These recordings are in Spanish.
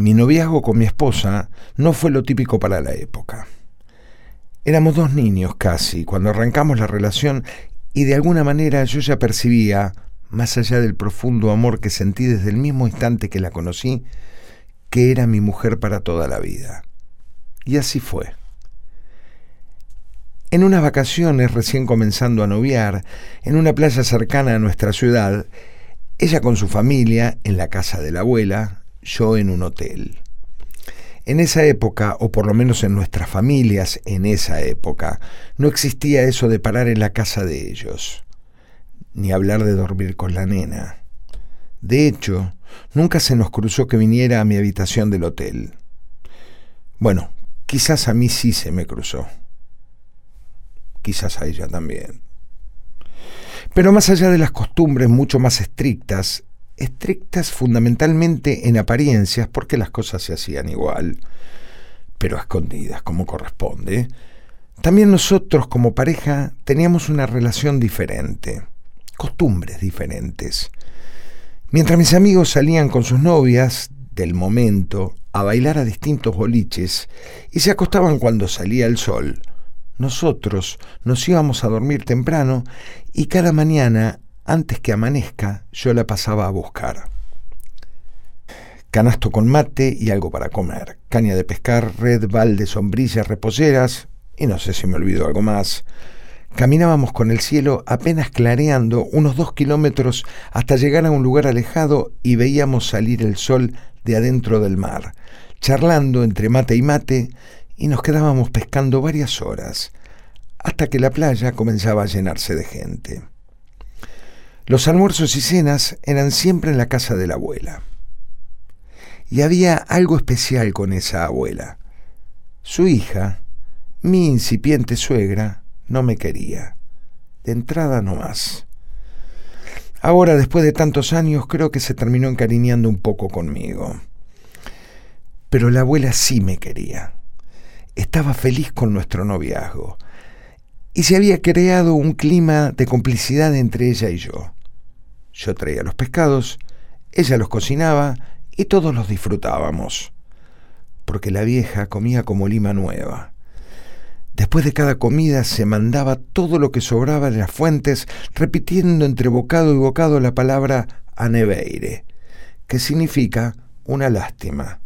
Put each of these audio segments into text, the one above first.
Mi noviazgo con mi esposa no fue lo típico para la época. Éramos dos niños casi cuando arrancamos la relación y de alguna manera yo ya percibía, más allá del profundo amor que sentí desde el mismo instante que la conocí, que era mi mujer para toda la vida. Y así fue. En unas vacaciones, recién comenzando a noviar, en una playa cercana a nuestra ciudad, ella con su familia en la casa de la abuela, yo en un hotel. En esa época, o por lo menos en nuestras familias en esa época, no existía eso de parar en la casa de ellos, ni hablar de dormir con la nena. De hecho, nunca se nos cruzó que viniera a mi habitación del hotel. Bueno, quizás a mí sí se me cruzó. Quizás a ella también. Pero más allá de las costumbres mucho más estrictas, estrictas fundamentalmente en apariencias, porque las cosas se hacían igual, pero escondidas como corresponde, también nosotros como pareja teníamos una relación diferente, costumbres diferentes. Mientras mis amigos salían con sus novias del momento a bailar a distintos boliches y se acostaban cuando salía el sol, nosotros nos íbamos a dormir temprano y cada mañana, antes que amanezca, yo la pasaba a buscar. Canasto con mate y algo para comer, caña de pescar, red, balde, sombrillas, reposeras y no sé si me olvido algo más. Caminábamos con el cielo apenas clareando unos dos kilómetros hasta llegar a un lugar alejado y veíamos salir el sol de adentro del mar, charlando entre mate y mate, y nos quedábamos pescando varias horas, hasta que la playa comenzaba a llenarse de gente. Los almuerzos y cenas eran siempre en la casa de la abuela. Y había algo especial con esa abuela. Su hija, mi incipiente suegra, no me quería. De entrada no más. Ahora, después de tantos años, creo que se terminó encariñando un poco conmigo. Pero la abuela sí me quería. Estaba feliz con nuestro noviazgo. Y se había creado un clima de complicidad entre ella y yo. Yo traía los pescados, ella los cocinaba y todos los disfrutábamos. Porque la vieja comía como lima nueva. Después de cada comida se mandaba todo lo que sobraba de las fuentes, repitiendo entre bocado y bocado la palabra aneveire, que significa una lástima.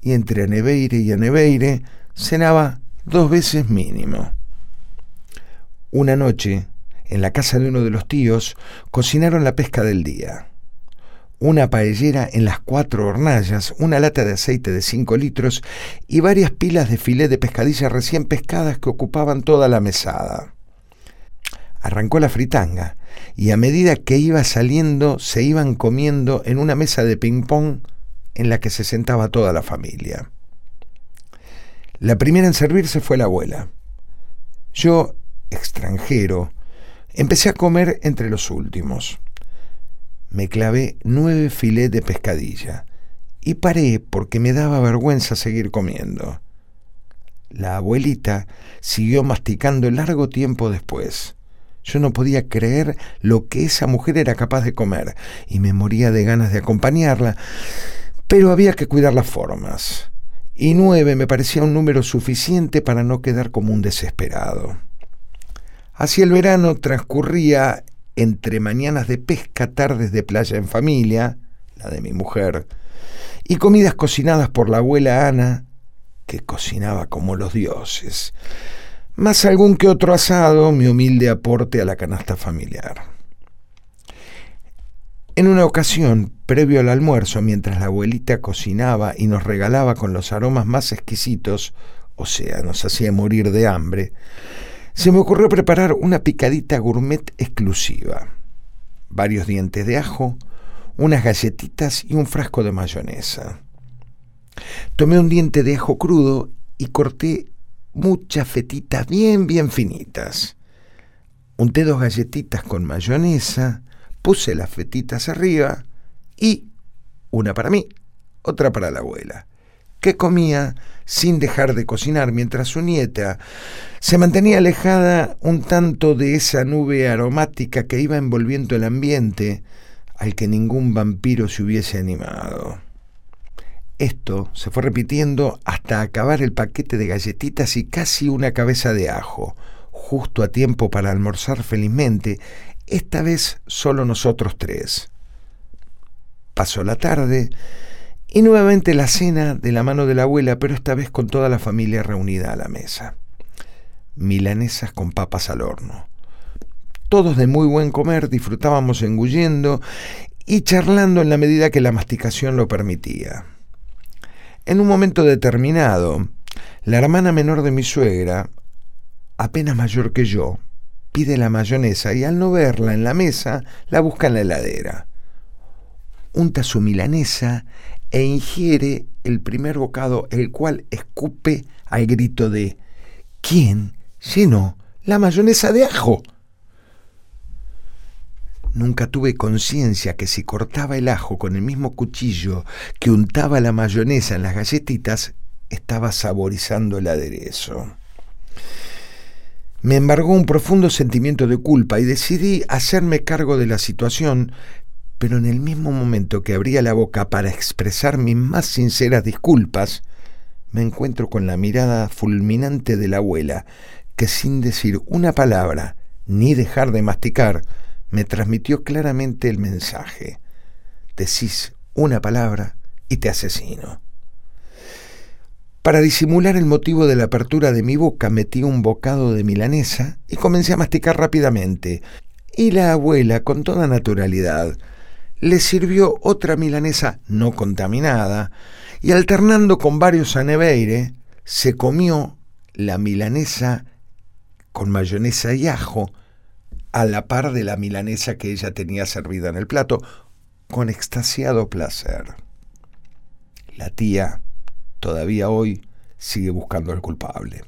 Y entre aneveire y aneveire cenaba dos veces mínimo. Una noche, en la casa de uno de los tíos, cocinaron la pesca del día una paellera en las cuatro hornallas, una lata de aceite de cinco litros y varias pilas de filé de pescadilla recién pescadas que ocupaban toda la mesada. Arrancó la fritanga y a medida que iba saliendo se iban comiendo en una mesa de ping-pong en la que se sentaba toda la familia. La primera en servirse fue la abuela. Yo, extranjero, empecé a comer entre los últimos me clavé nueve filets de pescadilla y paré porque me daba vergüenza seguir comiendo. La abuelita siguió masticando largo tiempo después. Yo no podía creer lo que esa mujer era capaz de comer y me moría de ganas de acompañarla, pero había que cuidar las formas. Y nueve me parecía un número suficiente para no quedar como un desesperado. Hacia el verano transcurría entre mañanas de pesca, tardes de playa en familia, la de mi mujer, y comidas cocinadas por la abuela Ana, que cocinaba como los dioses, más algún que otro asado, mi humilde aporte a la canasta familiar. En una ocasión, previo al almuerzo, mientras la abuelita cocinaba y nos regalaba con los aromas más exquisitos, o sea, nos hacía morir de hambre, se me ocurrió preparar una picadita gourmet exclusiva. Varios dientes de ajo, unas galletitas y un frasco de mayonesa. Tomé un diente de ajo crudo y corté muchas fetitas bien, bien finitas. Unté dos galletitas con mayonesa, puse las fetitas arriba y una para mí, otra para la abuela que comía sin dejar de cocinar, mientras su nieta se mantenía alejada un tanto de esa nube aromática que iba envolviendo el ambiente al que ningún vampiro se hubiese animado. Esto se fue repitiendo hasta acabar el paquete de galletitas y casi una cabeza de ajo, justo a tiempo para almorzar felizmente, esta vez solo nosotros tres. Pasó la tarde y nuevamente la cena de la mano de la abuela, pero esta vez con toda la familia reunida a la mesa. Milanesas con papas al horno. Todos de muy buen comer disfrutábamos engullendo y charlando en la medida que la masticación lo permitía. En un momento determinado, la hermana menor de mi suegra, apenas mayor que yo, pide la mayonesa y al no verla en la mesa, la busca en la heladera. Unta su milanesa e ingiere el primer bocado, el cual escupe al grito de ¿Quién llenó la mayonesa de ajo? Nunca tuve conciencia que si cortaba el ajo con el mismo cuchillo que untaba la mayonesa en las galletitas, estaba saborizando el aderezo. Me embargó un profundo sentimiento de culpa y decidí hacerme cargo de la situación, pero en el mismo momento que abría la boca para expresar mis más sinceras disculpas, me encuentro con la mirada fulminante de la abuela, que sin decir una palabra ni dejar de masticar, me transmitió claramente el mensaje. Decís una palabra y te asesino. Para disimular el motivo de la apertura de mi boca metí un bocado de milanesa y comencé a masticar rápidamente. Y la abuela, con toda naturalidad, le sirvió otra milanesa no contaminada y alternando con varios aneveire, se comió la milanesa con mayonesa y ajo a la par de la milanesa que ella tenía servida en el plato, con extasiado placer. La tía, todavía hoy, sigue buscando al culpable.